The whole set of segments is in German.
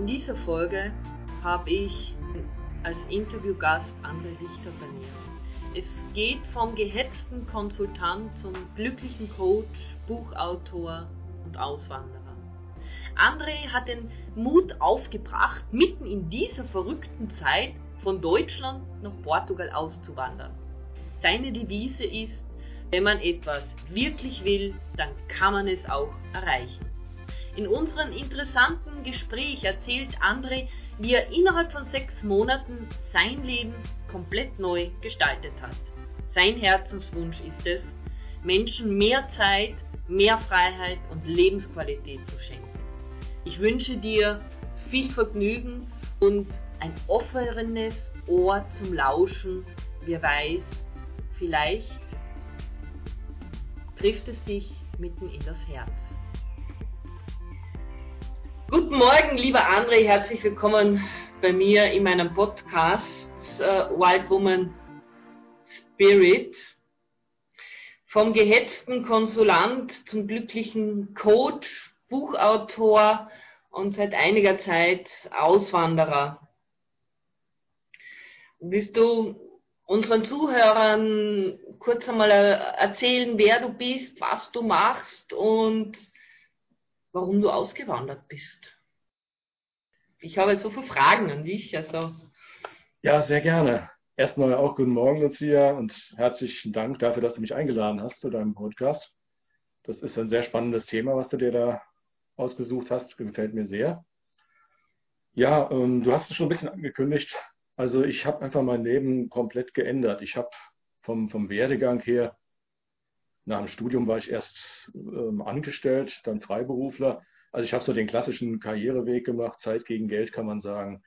In dieser Folge habe ich als Interviewgast André Richter bei mir. Es geht vom gehetzten Konsultant zum glücklichen Coach, Buchautor und Auswanderer. André hat den Mut aufgebracht, mitten in dieser verrückten Zeit von Deutschland nach Portugal auszuwandern. Seine Devise ist, wenn man etwas wirklich will, dann kann man es auch erreichen. In unserem interessanten Gespräch erzählt André, wie er innerhalb von sechs Monaten sein Leben komplett neu gestaltet hat. Sein Herzenswunsch ist es, Menschen mehr Zeit, mehr Freiheit und Lebensqualität zu schenken. Ich wünsche dir viel Vergnügen und ein offenes Ohr zum Lauschen. Wer weiß, vielleicht trifft es dich mitten in das Herz. Guten Morgen, lieber André, herzlich willkommen bei mir in meinem Podcast äh, Wild Woman Spirit. Vom gehetzten Konsulant zum glücklichen Coach, Buchautor und seit einiger Zeit Auswanderer. Willst du unseren Zuhörern kurz einmal erzählen, wer du bist, was du machst und warum du ausgewandert bist. Ich habe so viele Fragen an dich. Also. Ja, sehr gerne. Erstmal auch guten Morgen, Lucia, und herzlichen Dank dafür, dass du mich eingeladen hast zu deinem Podcast. Das ist ein sehr spannendes Thema, was du dir da ausgesucht hast. Gefällt mir sehr. Ja, ähm, du hast es schon ein bisschen angekündigt. Also ich habe einfach mein Leben komplett geändert. Ich habe vom, vom Werdegang her nach dem Studium war ich erst ähm, angestellt, dann Freiberufler. Also ich habe so den klassischen Karriereweg gemacht, Zeit gegen Geld kann man sagen.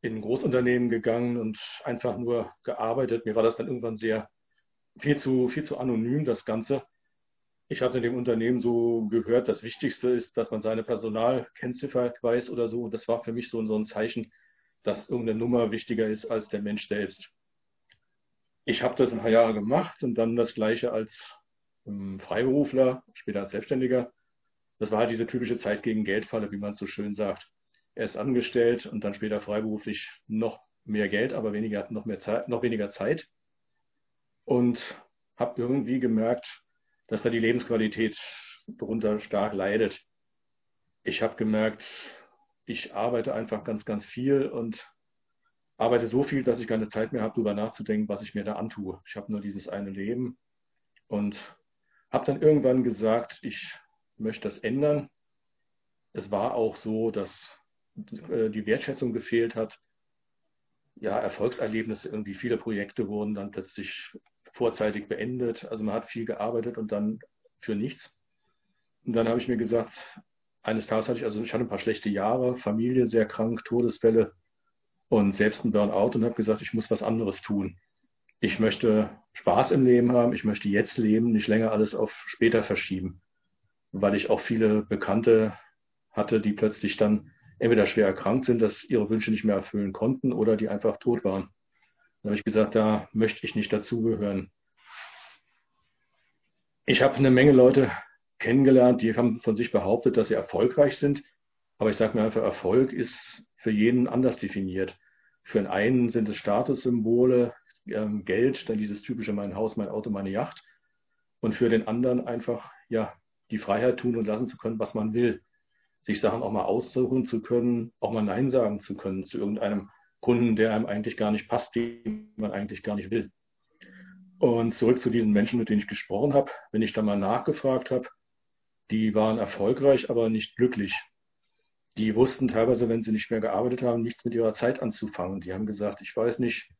In ein Großunternehmen gegangen und einfach nur gearbeitet. Mir war das dann irgendwann sehr viel zu, viel zu anonym, das Ganze. Ich hatte in dem Unternehmen so gehört, das Wichtigste ist, dass man seine Personalkennziffer weiß oder so. Das war für mich so, so ein Zeichen, dass irgendeine Nummer wichtiger ist als der Mensch selbst. Ich habe das ein paar Jahre gemacht und dann das gleiche als Freiberufler, später als Selbstständiger. Das war halt diese typische Zeit gegen Geldfalle, wie man so schön sagt. Erst angestellt und dann später freiberuflich noch mehr Geld, aber weniger, noch, mehr Zeit, noch weniger Zeit. Und habe irgendwie gemerkt, dass da die Lebensqualität darunter stark leidet. Ich habe gemerkt, ich arbeite einfach ganz, ganz viel und arbeite so viel, dass ich keine Zeit mehr habe, darüber nachzudenken, was ich mir da antue. Ich habe nur dieses eine Leben und habe dann irgendwann gesagt, ich möchte das ändern. Es war auch so, dass äh, die Wertschätzung gefehlt hat. Ja, Erfolgserlebnisse, irgendwie viele Projekte wurden dann plötzlich vorzeitig beendet. Also man hat viel gearbeitet und dann für nichts. Und dann habe ich mir gesagt, eines Tages hatte ich, also ich hatte ein paar schlechte Jahre, Familie sehr krank, Todesfälle und selbst ein Burnout und habe gesagt, ich muss was anderes tun ich möchte Spaß im Leben haben, ich möchte jetzt leben, nicht länger alles auf später verschieben, weil ich auch viele Bekannte hatte, die plötzlich dann entweder schwer erkrankt sind, dass ihre Wünsche nicht mehr erfüllen konnten oder die einfach tot waren. Da habe ich gesagt, da möchte ich nicht dazugehören. Ich habe eine Menge Leute kennengelernt, die haben von sich behauptet, dass sie erfolgreich sind. Aber ich sage mir einfach, Erfolg ist für jeden anders definiert. Für einen sind es Statussymbole, ähm, Geld, dann dieses typische mein Haus, mein Auto, meine Yacht. Und für den anderen einfach, ja, die Freiheit tun und lassen zu können, was man will. Sich Sachen auch mal aussuchen zu können, auch mal Nein sagen zu können zu irgendeinem Kunden, der einem eigentlich gar nicht passt, den man eigentlich gar nicht will. Und zurück zu diesen Menschen, mit denen ich gesprochen habe, wenn ich da mal nachgefragt habe, die waren erfolgreich, aber nicht glücklich. Die wussten teilweise, wenn sie nicht mehr gearbeitet haben, nichts mit ihrer Zeit anzufangen. Die haben gesagt, ich weiß nicht,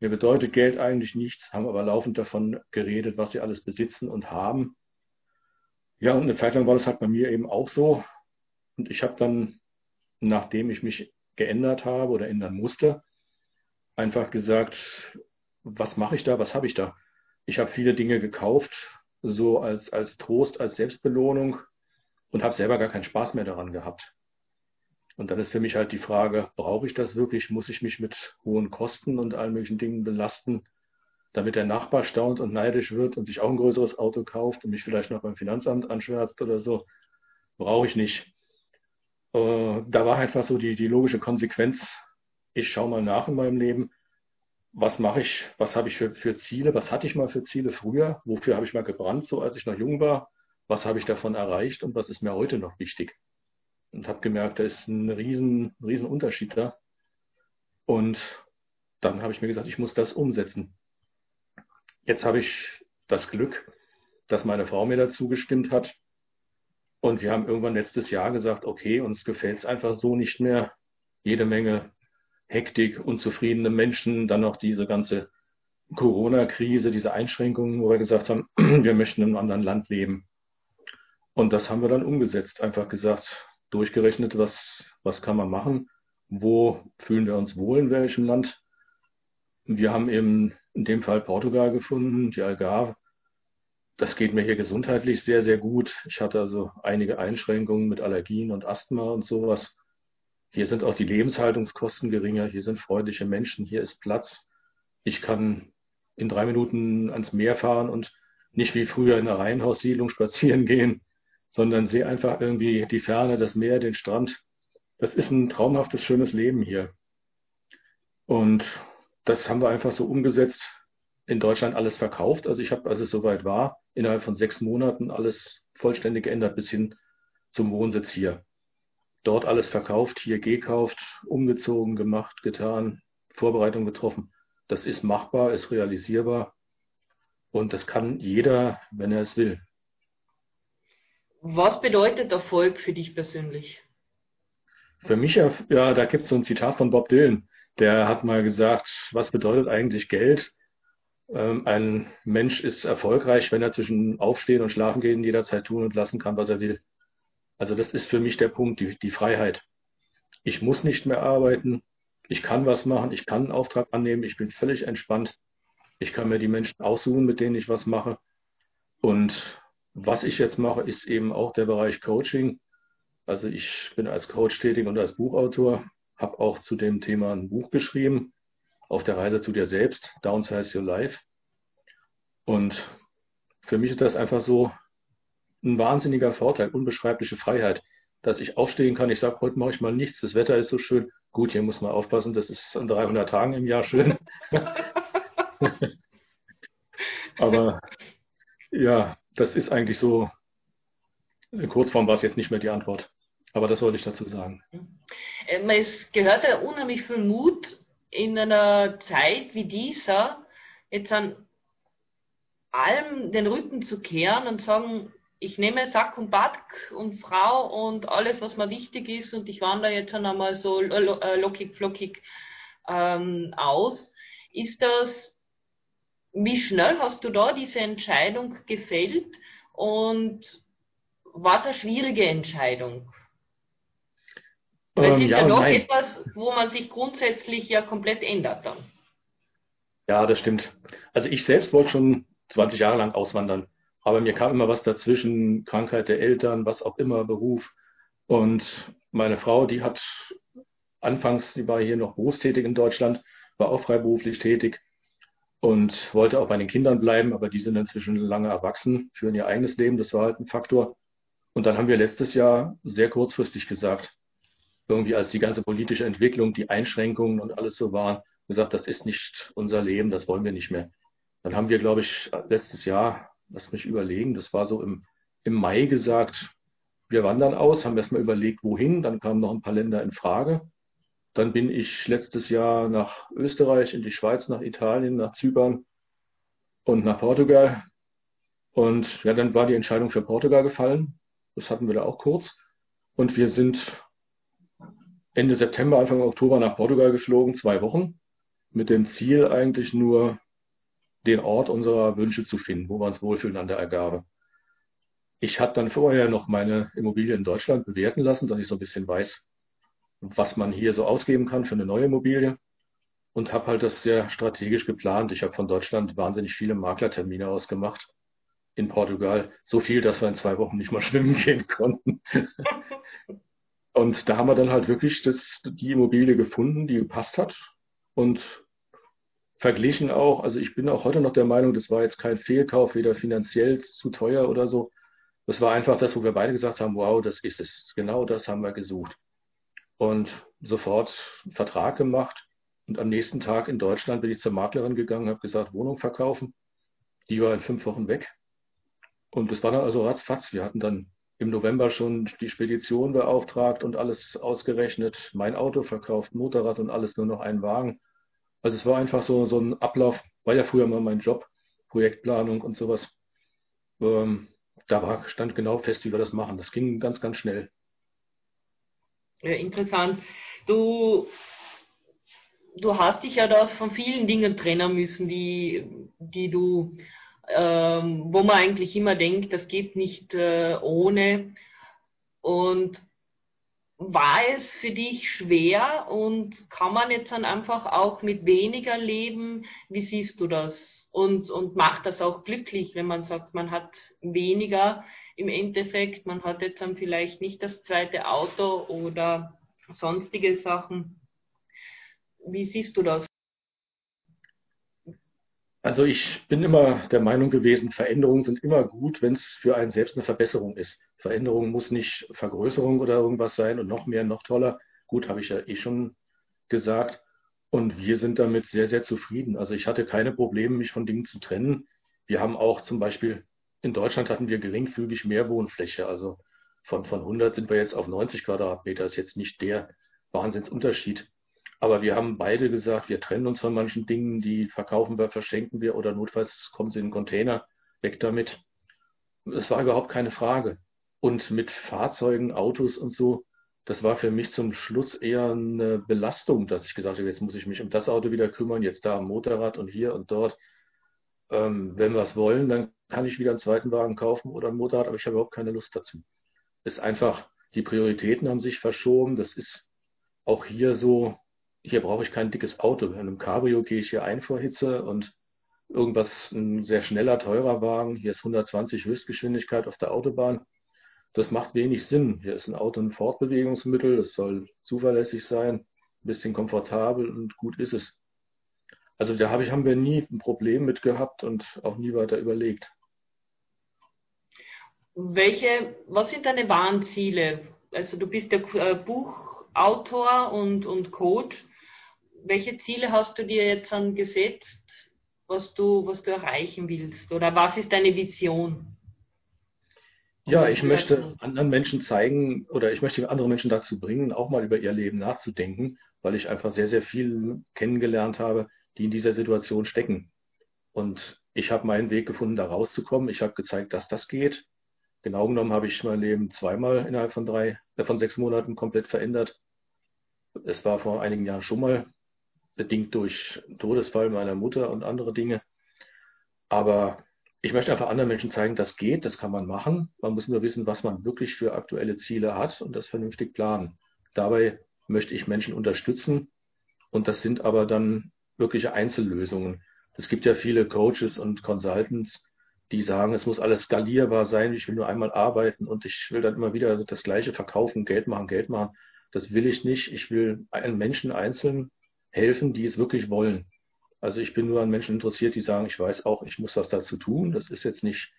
mir bedeutet Geld eigentlich nichts, haben aber laufend davon geredet, was sie alles besitzen und haben. Ja, und eine Zeit lang war das halt bei mir eben auch so. Und ich habe dann, nachdem ich mich geändert habe oder ändern musste, einfach gesagt, was mache ich da, was habe ich da? Ich habe viele Dinge gekauft, so als, als Trost, als Selbstbelohnung und habe selber gar keinen Spaß mehr daran gehabt. Und dann ist für mich halt die Frage, brauche ich das wirklich? Muss ich mich mit hohen Kosten und allen möglichen Dingen belasten, damit der Nachbar staunt und neidisch wird und sich auch ein größeres Auto kauft und mich vielleicht noch beim Finanzamt anschwärzt oder so? Brauche ich nicht. äh, da war einfach so die, die logische Konsequenz, ich schaue mal nach in meinem Leben, was mache ich, was habe ich für, für Ziele, was hatte ich mal für Ziele früher, wofür habe ich mal gebrannt, so als ich noch jung war, was habe ich davon erreicht und was ist mir heute noch wichtig. Und habe gemerkt, da ist ein riesen, riesen Unterschied da. Und dann habe ich mir gesagt, ich muss das umsetzen. Jetzt habe ich das Glück, dass meine Frau mir dazu gestimmt hat. Und wir haben irgendwann letztes Jahr gesagt, okay, uns gefällt es einfach so nicht mehr. Jede Menge Hektik, unzufriedene Menschen, dann noch diese ganze Corona-Krise, diese Einschränkungen, wo wir gesagt haben, wir möchten in einem anderen Land leben. Und das haben wir dann umgesetzt. Einfach gesagt, durchgerechnet, was, was kann man machen, wo fühlen wir uns wohl, in welchem Land. Wir haben eben in dem Fall Portugal gefunden, die Algarve. Das geht mir hier gesundheitlich sehr, sehr gut. Ich hatte also einige Einschränkungen mit Allergien und Asthma und sowas. Hier sind auch die Lebenshaltungskosten geringer, hier sind freundliche Menschen, hier ist Platz. Ich kann in drei Minuten ans Meer fahren und nicht wie früher in einer Reihenhaussiedlung spazieren gehen, sondern sehe einfach irgendwie die Ferne, das Meer, den Strand. Das ist ein traumhaftes, schönes Leben hier. Und das haben wir einfach so umgesetzt, in Deutschland alles verkauft. Also ich habe, als es soweit war, innerhalb von sechs Monaten alles vollständig geändert bis hin zum Wohnsitz hier dort alles verkauft, hier gekauft, umgezogen, gemacht, getan, Vorbereitung getroffen. Das ist machbar, ist realisierbar und das kann jeder, wenn er es will. Was bedeutet Erfolg für dich persönlich? Für mich, ja, da gibt es so ein Zitat von Bob Dylan. Der hat mal gesagt, was bedeutet eigentlich Geld? Ähm, ein Mensch ist erfolgreich, wenn er zwischen Aufstehen und Schlafen gehen jederzeit tun und lassen kann, was er will. Also das ist für mich der Punkt, die, die Freiheit. Ich muss nicht mehr arbeiten, ich kann was machen, ich kann einen Auftrag annehmen, ich bin völlig entspannt. Ich kann mir die Menschen aussuchen, mit denen ich was mache. Und was ich jetzt mache, ist eben auch der Bereich Coaching. Also ich bin als Coach tätig und als Buchautor, habe auch zu dem Thema ein Buch geschrieben, auf der Reise zu dir selbst, Downsize Your Life. Und für mich ist das einfach so ein wahnsinniger Vorteil, unbeschreibliche Freiheit, dass ich aufstehen kann. Ich sage, heute mache ich mal nichts, das Wetter ist so schön. Gut, hier muss man aufpassen, das ist an 300 Tagen im Jahr schön. Aber ja, das ist eigentlich so, in Kurzform war es jetzt nicht mehr die Antwort. Aber das wollte ich dazu sagen. Ähm, es gehört ja unheimlich viel Mut in einer Zeit wie dieser, jetzt an allem den Rücken zu kehren und sagen, ich nehme Sack und Back und Frau und alles, was mir wichtig ist und ich wandere jetzt einmal so äh, lockig flockig ähm, aus. Ist das, wie schnell hast du da diese Entscheidung gefällt und was eine schwierige Entscheidung? Weil es ähm, ist ja, ja doch etwas, wo man sich grundsätzlich ja komplett ändert dann. Ja, das stimmt. Also ich selbst wollte schon 20 Jahre lang auswandern. Aber mir kam immer was dazwischen, Krankheit der Eltern, was auch immer, Beruf. Und meine Frau, die hat anfangs, die war hier noch berufstätig in Deutschland, war auch freiberuflich tätig und wollte auch bei den Kindern bleiben, aber die sind inzwischen lange erwachsen, führen ihr eigenes Leben, das war halt ein Faktor. Und dann haben wir letztes Jahr sehr kurzfristig gesagt, irgendwie als die ganze politische Entwicklung, die Einschränkungen und alles so waren, gesagt, das ist nicht unser Leben, das wollen wir nicht mehr. Dann haben wir, glaube ich, letztes Jahr lass mich überlegen, das war so im, im Mai gesagt, wir wandern aus, haben erstmal überlegt, wohin, dann kamen noch ein paar Länder in Frage. Dann bin ich letztes Jahr nach Österreich, in die Schweiz, nach Italien, nach Zypern und nach Portugal. Und ja, dann war die Entscheidung für Portugal gefallen. Das hatten wir da auch kurz. Und wir sind Ende September, Anfang Oktober nach Portugal geflogen, zwei Wochen, mit dem Ziel eigentlich nur den Ort unserer Wünsche zu finden, wo wir uns wohlfühlen an der Ergabe. Ich hatte dann vorher noch meine Immobilie in Deutschland bewerten lassen, dass ich so ein bisschen weiß, was man hier so ausgeben kann für eine neue Immobilie und habe halt das sehr strategisch geplant. Ich habe von Deutschland wahnsinnig viele Maklertermine ausgemacht in Portugal. So viel, dass wir in zwei Wochen nicht mal schwimmen gehen konnten. und da haben wir dann halt wirklich das, die Immobilie gefunden, die gepasst hat. Und verglichen auch. Also ich bin auch heute noch der Meinung, das war jetzt kein Fehlkauf, weder finanziell zu teuer oder so. Das war einfach das, wo wir beide gesagt haben, wow, das ist es. Genau das haben wir gesucht. Und sofort einen Vertrag gemacht. Und am nächsten Tag in Deutschland bin ich zur Maklerin gegangen, habe gesagt, Wohnung verkaufen. Die war in fünf Wochen weg. Und das war dann also ratzfatz. Wir hatten dann im November schon die Spedition beauftragt und alles ausgerechnet, mein Auto verkauft, Motorrad und alles nur noch ein Wagen. Also es war einfach so, so ein Ablauf, war ja früher mal mein Job, Projektplanung und sowas. Ähm, da war, stand genau fest, wie wir das machen. Das ging ganz, ganz schnell. Interessant. Du, du hast dich ja da von vielen Dingen trennen müssen, die, die du ähm, wo man eigentlich immer denkt, das geht nicht äh, ohne. Und war es für dich schwer und kann man jetzt dann einfach auch mit weniger leben? Wie siehst du das? Und, und macht das auch glücklich, wenn man sagt, man hat weniger im Endeffekt, man hat jetzt dann vielleicht nicht das zweite Auto oder sonstige Sachen. Wie siehst du das? Also ich bin immer der Meinung gewesen, Veränderungen sind immer gut, wenn es für einen selbst eine Verbesserung ist. Veränderung muss nicht Vergrößerung oder irgendwas sein und noch mehr, noch toller. Gut, habe ich ja eh schon gesagt. Und wir sind damit sehr, sehr zufrieden. Also ich hatte keine Probleme, mich von Dingen zu trennen. Wir haben auch zum Beispiel, in Deutschland hatten wir geringfügig mehr Wohnfläche. Also von, von 100 sind wir jetzt auf 90 Quadratmeter. Das ist jetzt nicht der Wahnsinnsunterschied. Aber wir haben beide gesagt, wir trennen uns von manchen Dingen, die verkaufen wir, verschenken wir oder notfalls kommen sie in den Container, weg damit. Es war überhaupt keine Frage. Und mit Fahrzeugen, Autos und so, das war für mich zum Schluss eher eine Belastung, dass ich gesagt habe, jetzt muss ich mich um das Auto wieder kümmern, jetzt da am Motorrad und hier und dort. Ähm, wenn wir es wollen, dann kann ich wieder einen zweiten Wagen kaufen oder ein Motorrad, aber ich habe überhaupt keine Lust dazu. Ist einfach, die Prioritäten haben sich verschoben. Das ist auch hier so, hier brauche ich kein dickes Auto. In einem Cabrio gehe ich hier ein vor Hitze und irgendwas, ein sehr schneller, teurer Wagen. Hier ist 120 Höchstgeschwindigkeit auf der Autobahn. Das macht wenig Sinn. Hier ist ein Auto ein Fortbewegungsmittel. Das soll zuverlässig sein, ein bisschen komfortabel und gut ist es. Also da habe ich, haben wir nie ein Problem mit gehabt und auch nie weiter überlegt. Welche, was sind deine wahren Ziele? Also du bist der äh, Buchautor und, und Coach welche Ziele hast du dir jetzt dann gesetzt, was du, was du erreichen willst? Oder was ist deine Vision? Ja, ich möchte anderen Menschen zeigen oder ich möchte andere Menschen dazu bringen, auch mal über ihr Leben nachzudenken, weil ich einfach sehr, sehr viel kennengelernt habe, die in dieser Situation stecken. Und ich habe meinen Weg gefunden, da rauszukommen. Ich habe gezeigt, dass das geht. Genau genommen habe ich mein Leben zweimal innerhalb von drei, äh, von sechs Monaten komplett verändert. Es war vor einigen Jahren schon mal bedingt durch Todesfall meiner Mutter und andere Dinge. Aber ich möchte einfach anderen Menschen zeigen, das geht, das kann man machen. Man muss nur wissen, was man wirklich für aktuelle Ziele hat und das vernünftig planen. Dabei möchte ich Menschen unterstützen und das sind aber dann wirkliche Einzellösungen. Es gibt ja viele Coaches und Consultants, die sagen, es muss alles skalierbar sein, ich will nur einmal arbeiten und ich will dann immer wieder das Gleiche verkaufen, Geld machen, Geld machen. Das will ich nicht. Ich will einen Menschen einzeln helfen, die es wirklich wollen. Also ich bin nur an Menschen interessiert, die sagen, ich weiß auch, ich muss was dazu tun. Das ist jetzt nicht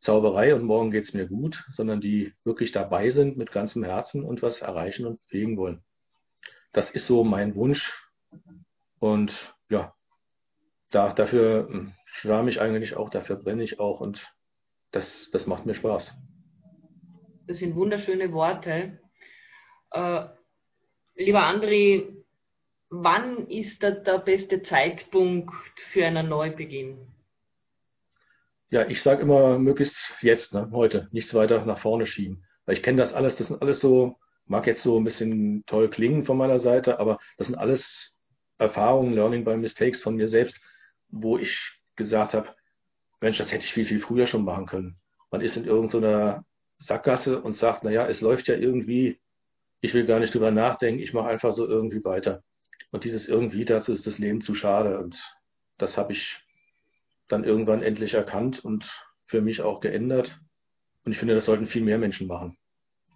Zauberei und morgen geht es mir gut, sondern die wirklich dabei sind mit ganzem Herzen und was erreichen und bewegen wollen. Das ist so mein Wunsch. Und ja, da, dafür hm, schwärme ich eigentlich auch, dafür brenne ich auch und das, das macht mir Spaß. Das sind wunderschöne Worte. Äh, lieber André, wann ist da der beste Zeitpunkt für einen Neubeginn? Ja, ich sage immer möglichst jetzt, ne, heute, nichts weiter nach vorne schieben. Weil ich kenne das alles, das sind alles so, mag jetzt so ein bisschen toll klingen von meiner Seite, aber das sind alles Erfahrungen, Learning by Mistakes von mir selbst, wo ich gesagt habe, Mensch, das hätte ich viel, viel früher schon machen können. Man ist in irgendeiner Sackgasse und sagt, naja, es läuft ja irgendwie, ich will gar nicht drüber nachdenken, ich mache einfach so irgendwie weiter. Und dieses irgendwie, dazu ist das Leben zu schade. Und das habe ich dann irgendwann endlich erkannt und für mich auch geändert. Und ich finde, das sollten viel mehr Menschen machen.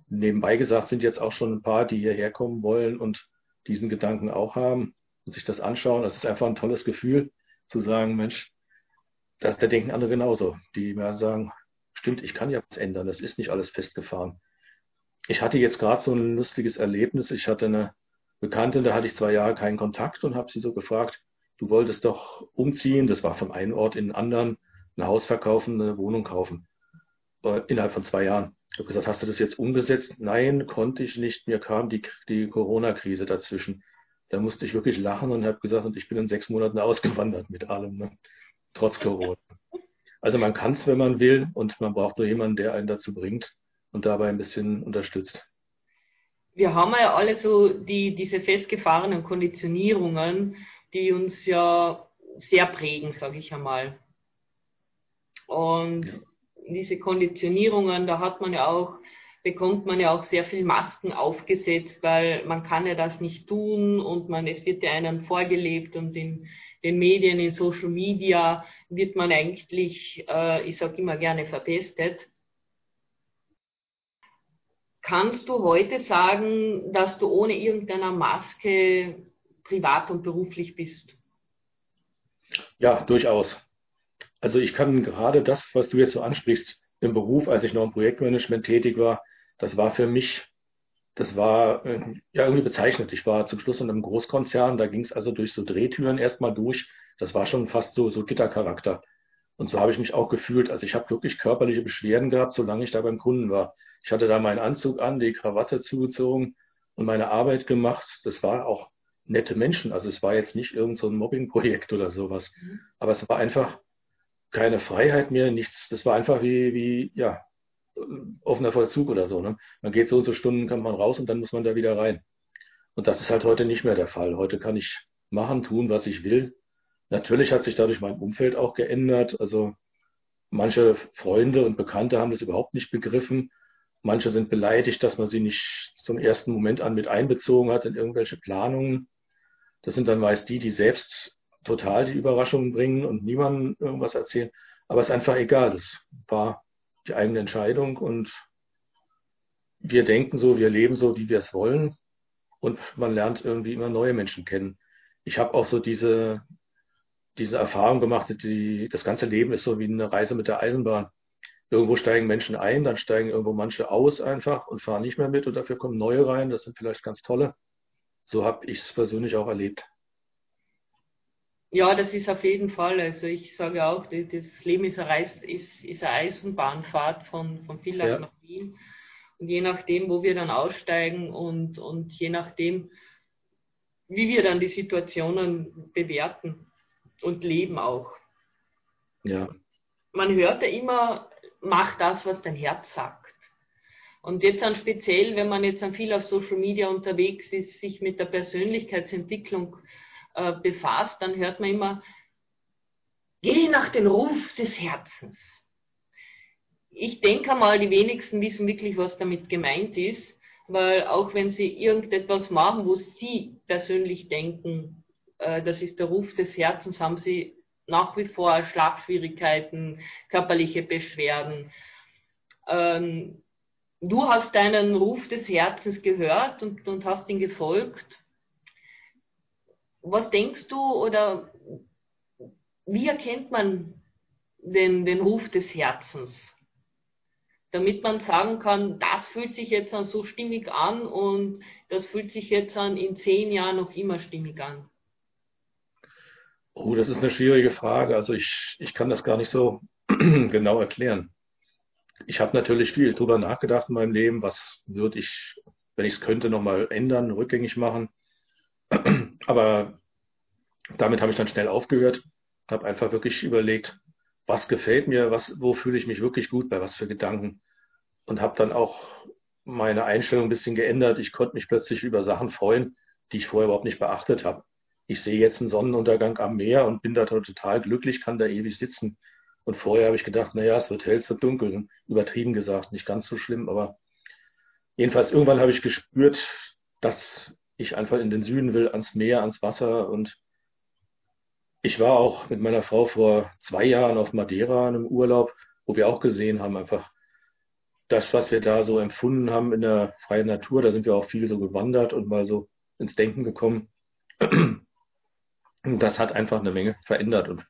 Nebenbei gesagt sind jetzt auch schon ein paar, die hierher kommen wollen und diesen Gedanken auch haben und sich das anschauen. Das ist einfach ein tolles Gefühl, zu sagen, Mensch, das, da denken andere genauso. Die mir sagen, stimmt, ich kann ja was ändern. Das ist nicht alles festgefahren. ich hatte jetzt gerade so ein lustiges Erlebnis. Ich hatte eine Bekannte, da hatte ich zwei Jahre keinen Kontakt und habe sie so gefragt, du wolltest doch umziehen, das war vom einen Ort in den anderen, ein Haus verkaufen, eine Wohnung kaufen, äh, innerhalb von zwei Jahren. Ich habe gesagt, hast du das jetzt umgesetzt? Nein, konnte ich nicht. Mir kam die, die Corona-Krise dazwischen. Da musste ich wirklich lachen und habe gesagt, und ich bin in sechs Monaten ausgewandert mit allem, ne? trotz Corona. Also man kann es, wenn man will, und man braucht nur jemanden, der einen dazu bringt und dabei ein bisschen unterstützt. Wir haben ja alle so die, diese festgefahrenen Konditionierungen, die uns ja sehr prägen, sage ich einmal. Und ja. diese Konditionierungen, da hat man ja auch, bekommt man ja auch sehr viel Masken aufgesetzt, weil man kann ja das nicht tun und man, es wird ja einem vorgelebt und in den Medien, in Social Media wird man eigentlich, äh, ich sage immer gerne, verpestet. Kannst du heute sagen, dass du ohne irgendeiner Maske privat und beruflich bist? Ja, durchaus. Also ich kann gerade das, was du jetzt so ansprichst, im Beruf, als ich noch im Projektmanagement tätig war, das war für mich, das war äh, ja irgendwie bezeichnet. Ich war zum Schluss in einem Großkonzern, da ging es also durch so Drehtüren erstmal durch. Das war schon fast so, so Gittercharakter. Und so habe ich mich auch gefühlt. Also ich habe wirklich körperliche Beschwerden gehabt, solange ich da beim Kunden war. Ich hatte da meinen Anzug an, die Krawatte zugezogen und meine Arbeit gemacht. Das war auch nette Menschen. Also es war jetzt nicht irgendein so Mobbing-Projekt oder sowas. Mhm. Aber es war einfach keine Freiheit mehr, nichts. Das war einfach wie, wie, ja, offener Vollzug oder so. Ne? Man geht so und so Stunden, kommt man raus und dann muss man da wieder rein. Und das ist halt heute nicht mehr der Fall. Heute kann ich machen, tun, was ich will. Natürlich hat sich dadurch mein Umfeld auch geändert. Also manche Freunde und Bekannte haben das überhaupt nicht begriffen. Manche sind beleidigt, dass man sie nicht zum ersten Moment an mit einbezogen hat in irgendwelche Planungen. Das sind dann meist die, die selbst total die Überraschungen bringen und niemandem irgendwas erzählen. Aber es ist einfach egal. Das war die eigene Entscheidung und wir denken so, wir leben so, wie wir es wollen und man lernt irgendwie immer neue Menschen kennen. Ich habe auch so diese, diese Erfahrung gemacht, die, das ganze Leben ist so wie eine Reise mit der Eisenbahn. Irgendwo steigen Menschen ein, dann steigen irgendwo manche aus einfach und fahren nicht mehr mit und dafür kommen neue rein. Das sind vielleicht ganz tolle. So habe ich es persönlich auch erlebt. Ja, das ist auf jeden Fall. Also ich sage auch, das Leben ist eine, ist, ist eine Eisenbahnfahrt von, von Villach ja. nach Wien. Und je nachdem, wo wir dann aussteigen und, und je nachdem, wie wir dann die Situationen bewerten und leben auch. Ja. Man hört ja immer, mach das, was dein Herz sagt. Und jetzt dann speziell, wenn man jetzt dann viel auf Social Media unterwegs ist, sich mit der Persönlichkeitsentwicklung äh, befasst, dann hört man immer, geh nach dem Ruf des Herzens. Ich denke mal, die wenigsten wissen wirklich, was damit gemeint ist, weil auch wenn sie irgendetwas machen, wo sie persönlich denken, das ist der Ruf des Herzens, haben sie nach wie vor Schlafschwierigkeiten, körperliche Beschwerden. Ähm, du hast deinen Ruf des Herzens gehört und, und hast ihn gefolgt. Was denkst du oder wie erkennt man den, den Ruf des Herzens? Damit man sagen kann, das fühlt sich jetzt so stimmig an und das fühlt sich jetzt in zehn Jahren noch immer stimmig an. Oh, das ist eine schwierige Frage. Also ich, ich kann das gar nicht so genau erklären. Ich habe natürlich viel drüber nachgedacht in meinem Leben, was würde ich, wenn ich es könnte, nochmal ändern, rückgängig machen. Aber damit habe ich dann schnell aufgehört, habe einfach wirklich überlegt, was gefällt mir, was, wo fühle ich mich wirklich gut, bei was für Gedanken. Und habe dann auch meine Einstellung ein bisschen geändert. Ich konnte mich plötzlich über Sachen freuen, die ich vorher überhaupt nicht beachtet habe ich sehe jetzt einen Sonnenuntergang am Meer und bin da total glücklich, kann da ewig sitzen. Und vorher habe ich gedacht, naja, es wird hell, es wird dunkel. Übertrieben gesagt, nicht ganz so schlimm, aber jedenfalls irgendwann habe ich gespürt, dass ich einfach in den Süden will, ans Meer, ans Wasser. Und ich war auch mit meiner Frau vor zwei Jahren auf Madeira in einem Urlaub, wo wir auch gesehen haben, einfach das, was wir da so empfunden haben in der freien Natur. Da sind wir auch viel so gewandert und mal so ins Denken gekommen das hat einfach eine Menge verändert und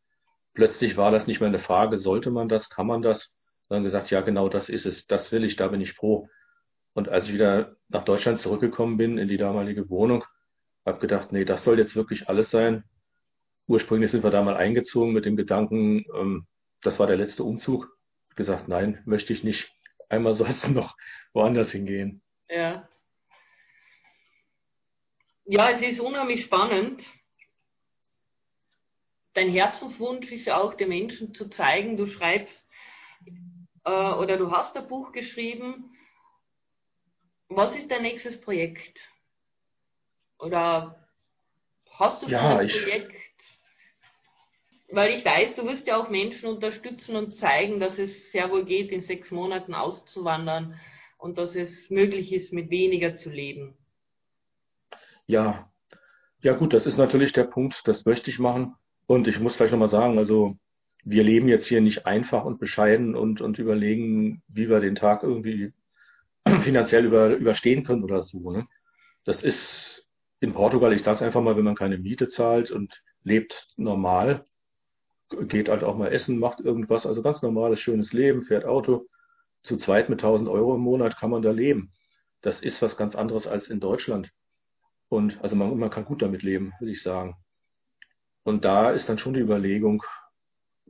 plötzlich war das nicht mehr eine Frage, sollte man das, kann man das, sondern gesagt, ja, genau das ist es, das will ich, da bin ich froh. Und als ich wieder nach Deutschland zurückgekommen bin, in die damalige Wohnung, habe gedacht, nee, das soll jetzt wirklich alles sein. Ursprünglich sind wir da mal eingezogen mit dem Gedanken, ähm, das war der letzte Umzug. Gesagt, nein, möchte ich nicht. Einmal soll es noch woanders hingehen. Ja. Ja, es ist unheimlich spannend. Dein Herzenswunsch ist ja auch, den Menschen zu zeigen, du schreibst äh, oder du hast ein Buch geschrieben. Was ist dein nächstes Projekt? Oder hast du schon Ja, ein Projekt? Weil ich weiß, du wirst ja auch Menschen unterstützen und zeigen, dass es sehr wohl geht, in sechs Monaten auszuwandern und dass es möglich ist, mit weniger zu leben. ja, ja gut, das ist natürlich der Punkt, das möchte ich machen. Und ich muss vielleicht nochmal sagen, also wir leben jetzt hier nicht einfach und bescheiden und, und überlegen, wie wir den Tag irgendwie finanziell über, überstehen können oder so. Ne? Das ist in Portugal, ich sage es einfach mal, wenn man keine Miete zahlt und lebt normal, geht halt auch mal essen, macht irgendwas, also ganz normales, schönes Leben, fährt Auto. Zu zweit mit 1000 Euro im Monat kann man da leben. Das ist was ganz anderes als in Deutschland. Und also man, man kann gut damit leben, würde ich sagen. Und da ist dann schon die Überlegung,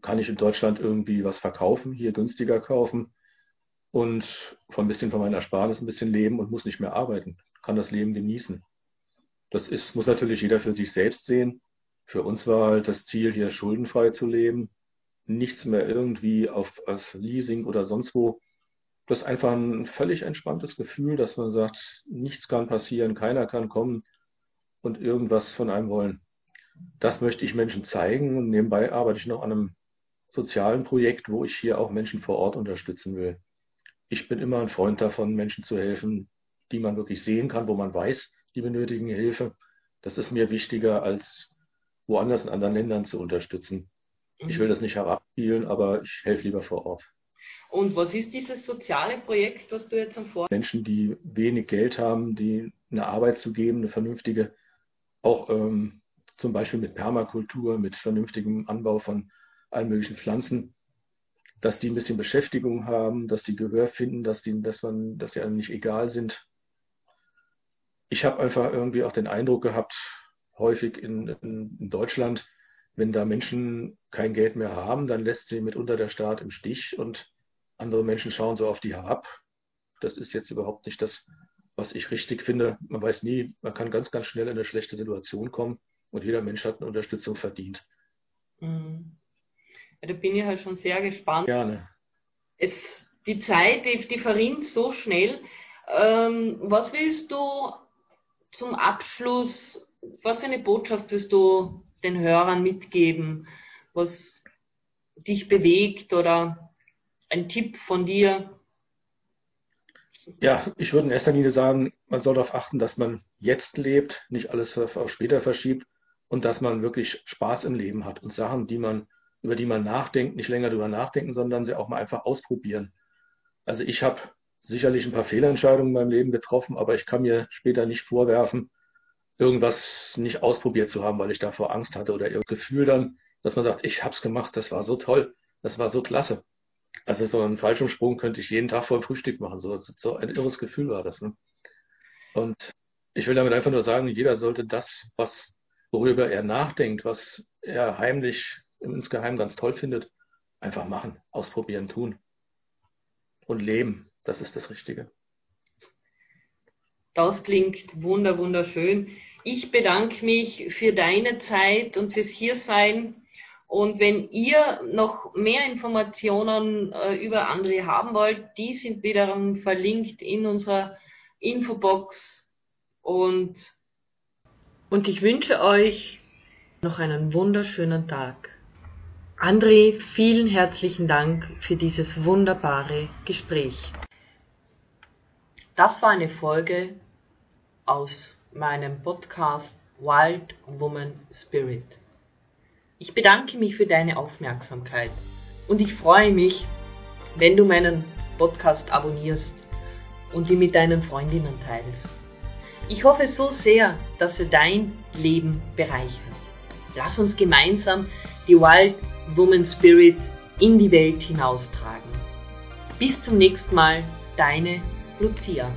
kann ich in Deutschland irgendwie was verkaufen, hier günstiger kaufen und von ein bisschen von meiner Ersparnis ein bisschen leben und muss nicht mehr arbeiten, kann das Leben genießen. Das ist, muss natürlich jeder für sich selbst sehen. Für uns war halt das Ziel, hier schuldenfrei zu leben, nichts mehr irgendwie auf, auf Leasing oder sonst wo. Das ist einfach ein völlig entspanntes Gefühl, dass man sagt, nichts kann passieren, keiner kann kommen und irgendwas von einem wollen. Das möchte ich Menschen zeigen und nebenbei arbeite ich noch an einem sozialen Projekt, wo ich hier auch Menschen vor Ort unterstützen will. Ich bin immer ein Freund davon, Menschen zu helfen, die man wirklich sehen kann, wo man weiß, die benötigen Hilfe. Das ist mir wichtiger, als woanders in anderen Ländern zu unterstützen. Ich will Mhm. das nicht herabspielen, aber ich helfe lieber vor Ort. Und was ist dieses soziale Projekt, was du jetzt am Vor? Menschen, die wenig Geld haben, die eine Arbeit zu geben, eine vernünftige, auch ähm, zum Beispiel mit Permakultur, mit vernünftigem Anbau von allen möglichen Pflanzen, dass die ein bisschen Beschäftigung haben, dass die Gehör finden, dass die, dass man, dass die einem nicht egal sind. Ich habe einfach irgendwie auch den Eindruck gehabt, häufig in, in, in Deutschland, wenn da Menschen kein Geld mehr haben, dann lässt sie mitunter der Staat im Stich und andere Menschen schauen so auf die herab. Das ist jetzt überhaupt nicht das, was ich richtig finde. Man weiß nie, man kann ganz, ganz schnell in eine schlechte Situation kommen und jeder Mensch hat eine Unterstützung verdient. Mhm. Da bin ich halt schon sehr gespannt. Gerne. Es, die Zeit, die, die verrinnt so schnell. Ähm, was willst du zum Abschluss, was für eine Botschaft willst du den Hörern mitgeben, was dich bewegt oder ein Tipp von dir? Ja, ich würde in erster Linie sagen, man soll darauf achten, dass man jetzt lebt, nicht alles auf später verschiebt und dass man wirklich Spaß im Leben hat und Sachen, die man, über die man nachdenkt, nicht länger drüber nachdenken, sondern sie auch mal einfach ausprobieren. Also ich habe sicherlich ein paar Fehlentscheidungen in meinem Leben getroffen, aber ich kann mir später nicht vorwerfen, irgendwas nicht ausprobiert zu haben, weil ich davor Angst hatte oder irgendein Gefühl dann, dass man sagt, ich habe es gemacht, das war so toll, das war so klasse. Also so einen Fallschirmsprung könnte ich jeden Tag vor dem Frühstück machen. So, so ein irres Gefühl war das. Ne? Und ich will damit einfach nur sagen, jeder sollte das, was, worüber er nachdenkt, was er heimlich insgeheim ganz toll findet, einfach machen, ausprobieren, tun und leben. Das ist das Richtige. Das klingt wunder, wunderschön. Ich bedanke mich für deine Zeit und fürs Hiersein. Und wenn ihr noch mehr Informationen äh, über André haben wollt, die sind wiederum verlinkt in unserer Infobox. Und, und ich wünsche euch noch einen wunderschönen Tag. André, vielen herzlichen Dank für dieses wunderbare Gespräch. Das war eine Folge aus meinem Podcast Wild Woman Spirit. Ich bedanke mich für deine Aufmerksamkeit und ich freue mich, wenn du meinen Podcast abonnierst und ihn mit deinen Freundinnen teilst. Ich hoffe so sehr, dass er dein Leben bereichert. Lass uns gemeinsam die Wild Woman Spirit in die Welt hinaustragen. Bis zum nächsten Mal, deine Lucia.